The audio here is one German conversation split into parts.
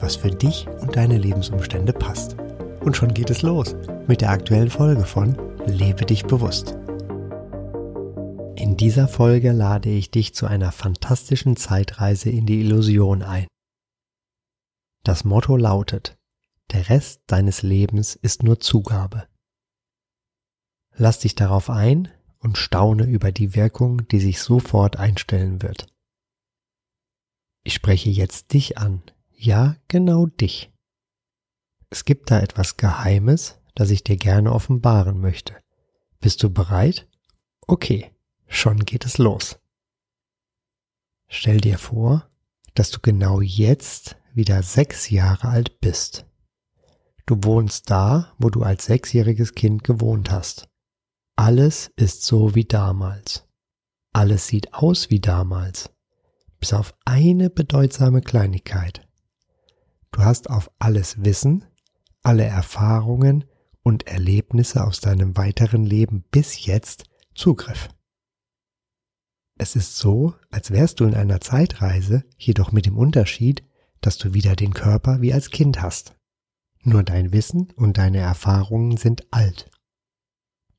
was für dich und deine Lebensumstände passt. Und schon geht es los mit der aktuellen Folge von Lebe dich bewusst. In dieser Folge lade ich dich zu einer fantastischen Zeitreise in die Illusion ein. Das Motto lautet, der Rest deines Lebens ist nur Zugabe. Lass dich darauf ein und staune über die Wirkung, die sich sofort einstellen wird. Ich spreche jetzt dich an, ja genau dich. Es gibt da etwas Geheimes, das ich dir gerne offenbaren möchte. Bist du bereit? Okay, schon geht es los. Stell dir vor, dass du genau jetzt wieder sechs Jahre alt bist. Du wohnst da, wo du als sechsjähriges Kind gewohnt hast. Alles ist so wie damals. Alles sieht aus wie damals. Bis auf eine bedeutsame Kleinigkeit. Du hast auf alles Wissen, alle Erfahrungen und Erlebnisse aus deinem weiteren Leben bis jetzt Zugriff. Es ist so, als wärst du in einer Zeitreise, jedoch mit dem Unterschied, dass du wieder den Körper wie als Kind hast. Nur dein Wissen und deine Erfahrungen sind alt.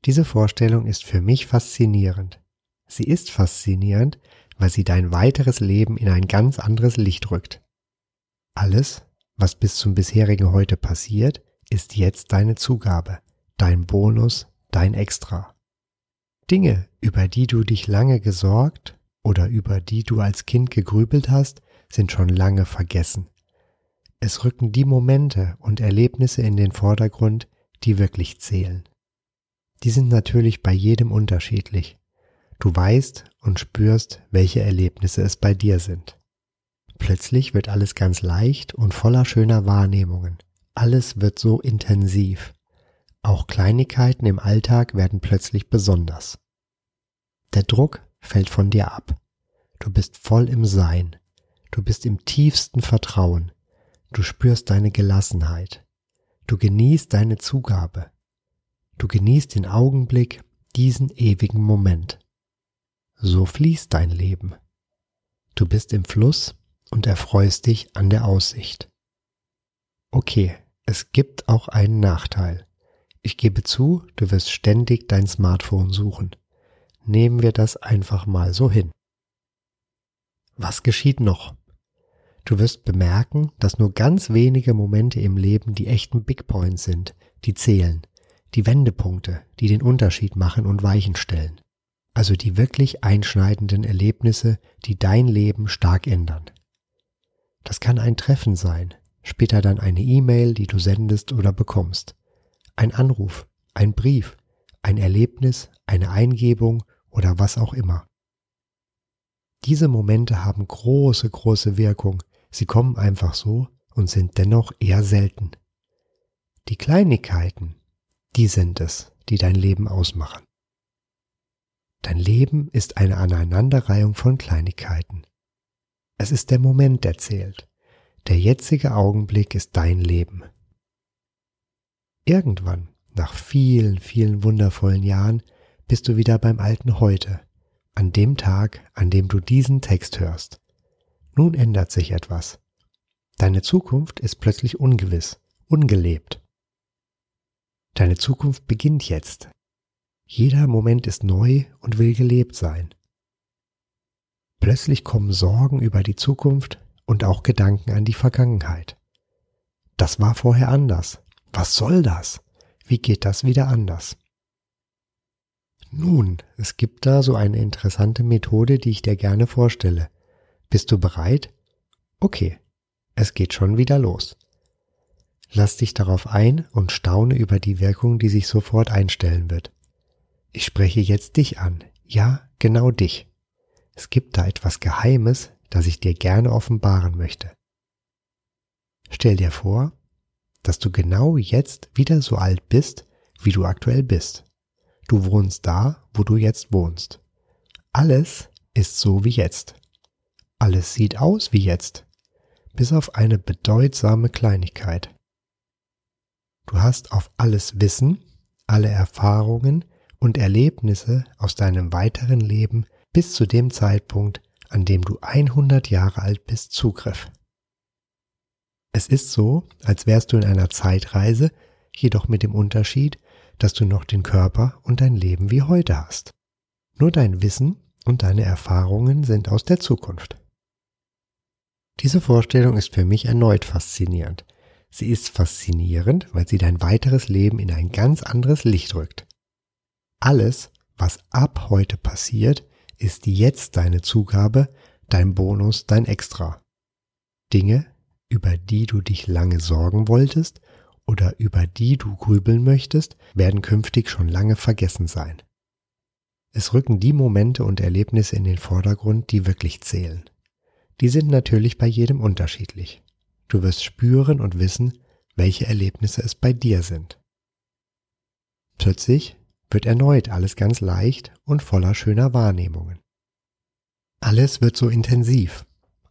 Diese Vorstellung ist für mich faszinierend. Sie ist faszinierend, weil sie dein weiteres Leben in ein ganz anderes Licht rückt. Alles, was bis zum bisherigen heute passiert, ist jetzt deine Zugabe, dein Bonus, dein Extra. Dinge, über die du dich lange gesorgt oder über die du als Kind gegrübelt hast, sind schon lange vergessen. Es rücken die Momente und Erlebnisse in den Vordergrund, die wirklich zählen. Die sind natürlich bei jedem unterschiedlich. Du weißt und spürst, welche Erlebnisse es bei dir sind. Plötzlich wird alles ganz leicht und voller schöner Wahrnehmungen. Alles wird so intensiv. Auch Kleinigkeiten im Alltag werden plötzlich besonders. Der Druck fällt von dir ab. Du bist voll im Sein. Du bist im tiefsten Vertrauen. Du spürst deine Gelassenheit. Du genießt deine Zugabe. Du genießt den Augenblick, diesen ewigen Moment. So fließt dein Leben. Du bist im Fluss und erfreust dich an der Aussicht. Okay, es gibt auch einen Nachteil. Ich gebe zu, du wirst ständig dein Smartphone suchen. Nehmen wir das einfach mal so hin. Was geschieht noch? Du wirst bemerken, dass nur ganz wenige Momente im Leben die echten Big Points sind, die zählen, die Wendepunkte, die den Unterschied machen und Weichen stellen. Also die wirklich einschneidenden Erlebnisse, die dein Leben stark ändern. Das kann ein Treffen sein, später dann eine E-Mail, die du sendest oder bekommst, ein Anruf, ein Brief, ein Erlebnis, eine Eingebung oder was auch immer. Diese Momente haben große, große Wirkung, sie kommen einfach so und sind dennoch eher selten. Die Kleinigkeiten, die sind es, die dein Leben ausmachen. Dein Leben ist eine Aneinanderreihung von Kleinigkeiten. Es ist der Moment, der zählt. Der jetzige Augenblick ist dein Leben. Irgendwann, nach vielen, vielen wundervollen Jahren, bist du wieder beim alten Heute, an dem Tag, an dem du diesen Text hörst. Nun ändert sich etwas. Deine Zukunft ist plötzlich ungewiss, ungelebt. Deine Zukunft beginnt jetzt. Jeder Moment ist neu und will gelebt sein. Plötzlich kommen Sorgen über die Zukunft und auch Gedanken an die Vergangenheit. Das war vorher anders. Was soll das? Wie geht das wieder anders? Nun, es gibt da so eine interessante Methode, die ich dir gerne vorstelle. Bist du bereit? Okay, es geht schon wieder los. Lass dich darauf ein und staune über die Wirkung, die sich sofort einstellen wird. Ich spreche jetzt dich an. Ja, genau dich. Es gibt da etwas Geheimes, das ich dir gerne offenbaren möchte. Stell dir vor, dass du genau jetzt wieder so alt bist, wie du aktuell bist. Du wohnst da, wo du jetzt wohnst. Alles ist so wie jetzt. Alles sieht aus wie jetzt, bis auf eine bedeutsame Kleinigkeit. Du hast auf alles Wissen, alle Erfahrungen und Erlebnisse aus deinem weiteren Leben bis zu dem Zeitpunkt, an dem du 100 Jahre alt bist, Zugriff. Es ist so, als wärst du in einer Zeitreise, jedoch mit dem Unterschied, dass du noch den Körper und dein Leben wie heute hast. Nur dein Wissen und deine Erfahrungen sind aus der Zukunft. Diese Vorstellung ist für mich erneut faszinierend. Sie ist faszinierend, weil sie dein weiteres Leben in ein ganz anderes Licht rückt. Alles, was ab heute passiert, ist jetzt deine Zugabe, dein Bonus, dein Extra. Dinge, über die du dich lange sorgen wolltest oder über die du grübeln möchtest, werden künftig schon lange vergessen sein. Es rücken die Momente und Erlebnisse in den Vordergrund, die wirklich zählen. Die sind natürlich bei jedem unterschiedlich. Du wirst spüren und wissen, welche Erlebnisse es bei dir sind. Plötzlich wird erneut alles ganz leicht und voller schöner Wahrnehmungen. Alles wird so intensiv,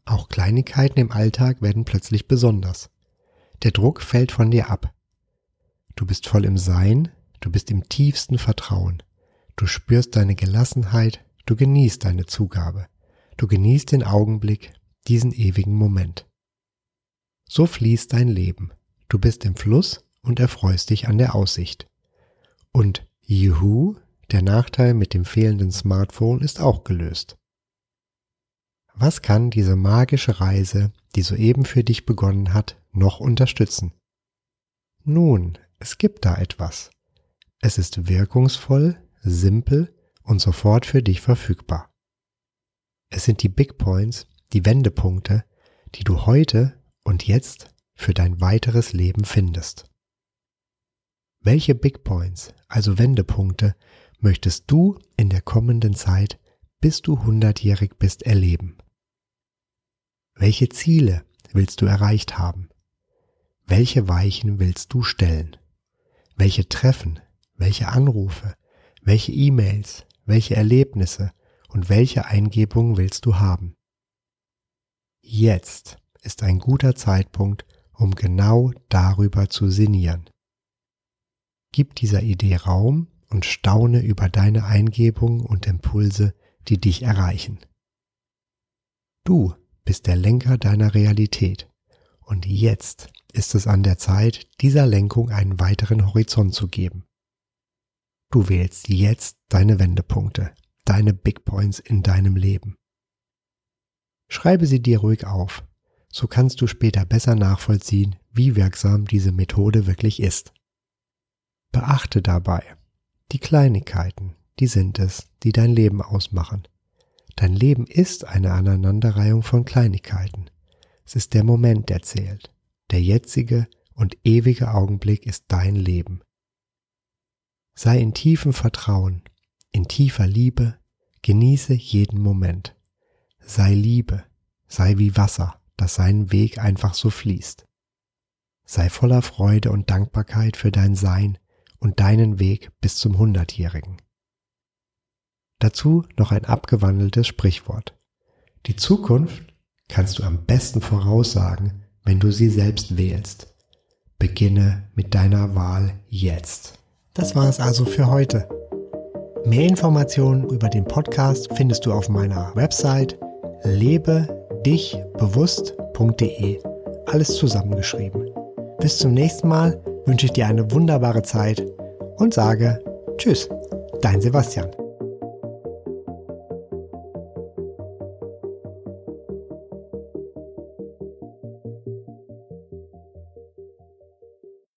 auch Kleinigkeiten im Alltag werden plötzlich besonders. Der Druck fällt von dir ab. Du bist voll im Sein, du bist im tiefsten Vertrauen. Du spürst deine Gelassenheit, du genießt deine Zugabe. Du genießt den Augenblick, diesen ewigen Moment. So fließt dein Leben. Du bist im Fluss und erfreust dich an der Aussicht. Und juhu, der Nachteil mit dem fehlenden Smartphone ist auch gelöst. Was kann diese magische Reise, die soeben für dich begonnen hat, noch unterstützen? Nun, es gibt da etwas. Es ist wirkungsvoll, simpel und sofort für dich verfügbar. Es sind die Big Points, die Wendepunkte, die du heute und jetzt für dein weiteres Leben findest. Welche Big Points, also Wendepunkte, möchtest du in der kommenden Zeit, bis du hundertjährig bist, erleben? Welche Ziele willst du erreicht haben? Welche Weichen willst du stellen? Welche Treffen, welche Anrufe, welche E-Mails, welche Erlebnisse und welche Eingebungen willst du haben? Jetzt ist ein guter Zeitpunkt, um genau darüber zu sinnieren. Gib dieser Idee Raum und staune über deine Eingebungen und Impulse, die dich erreichen. Du bist der Lenker deiner Realität. Und jetzt ist es an der Zeit, dieser Lenkung einen weiteren Horizont zu geben. Du wählst jetzt deine Wendepunkte, deine Big Points in deinem Leben. Schreibe sie dir ruhig auf, so kannst du später besser nachvollziehen, wie wirksam diese Methode wirklich ist. Beachte dabei, die Kleinigkeiten, die sind es, die dein Leben ausmachen. Dein Leben ist eine Aneinanderreihung von Kleinigkeiten. Es ist der Moment, der zählt. Der jetzige und ewige Augenblick ist dein Leben. Sei in tiefem Vertrauen, in tiefer Liebe, genieße jeden Moment. Sei Liebe, sei wie Wasser, das seinen Weg einfach so fließt. Sei voller Freude und Dankbarkeit für dein Sein und deinen Weg bis zum Hundertjährigen. Dazu noch ein abgewandeltes Sprichwort. Die Zukunft kannst du am besten voraussagen, wenn du sie selbst wählst. Beginne mit deiner Wahl jetzt. Das war es also für heute. Mehr Informationen über den Podcast findest du auf meiner Website lebedichbewusst.de. Alles zusammengeschrieben. Bis zum nächsten Mal wünsche ich dir eine wunderbare Zeit und sage Tschüss, dein Sebastian.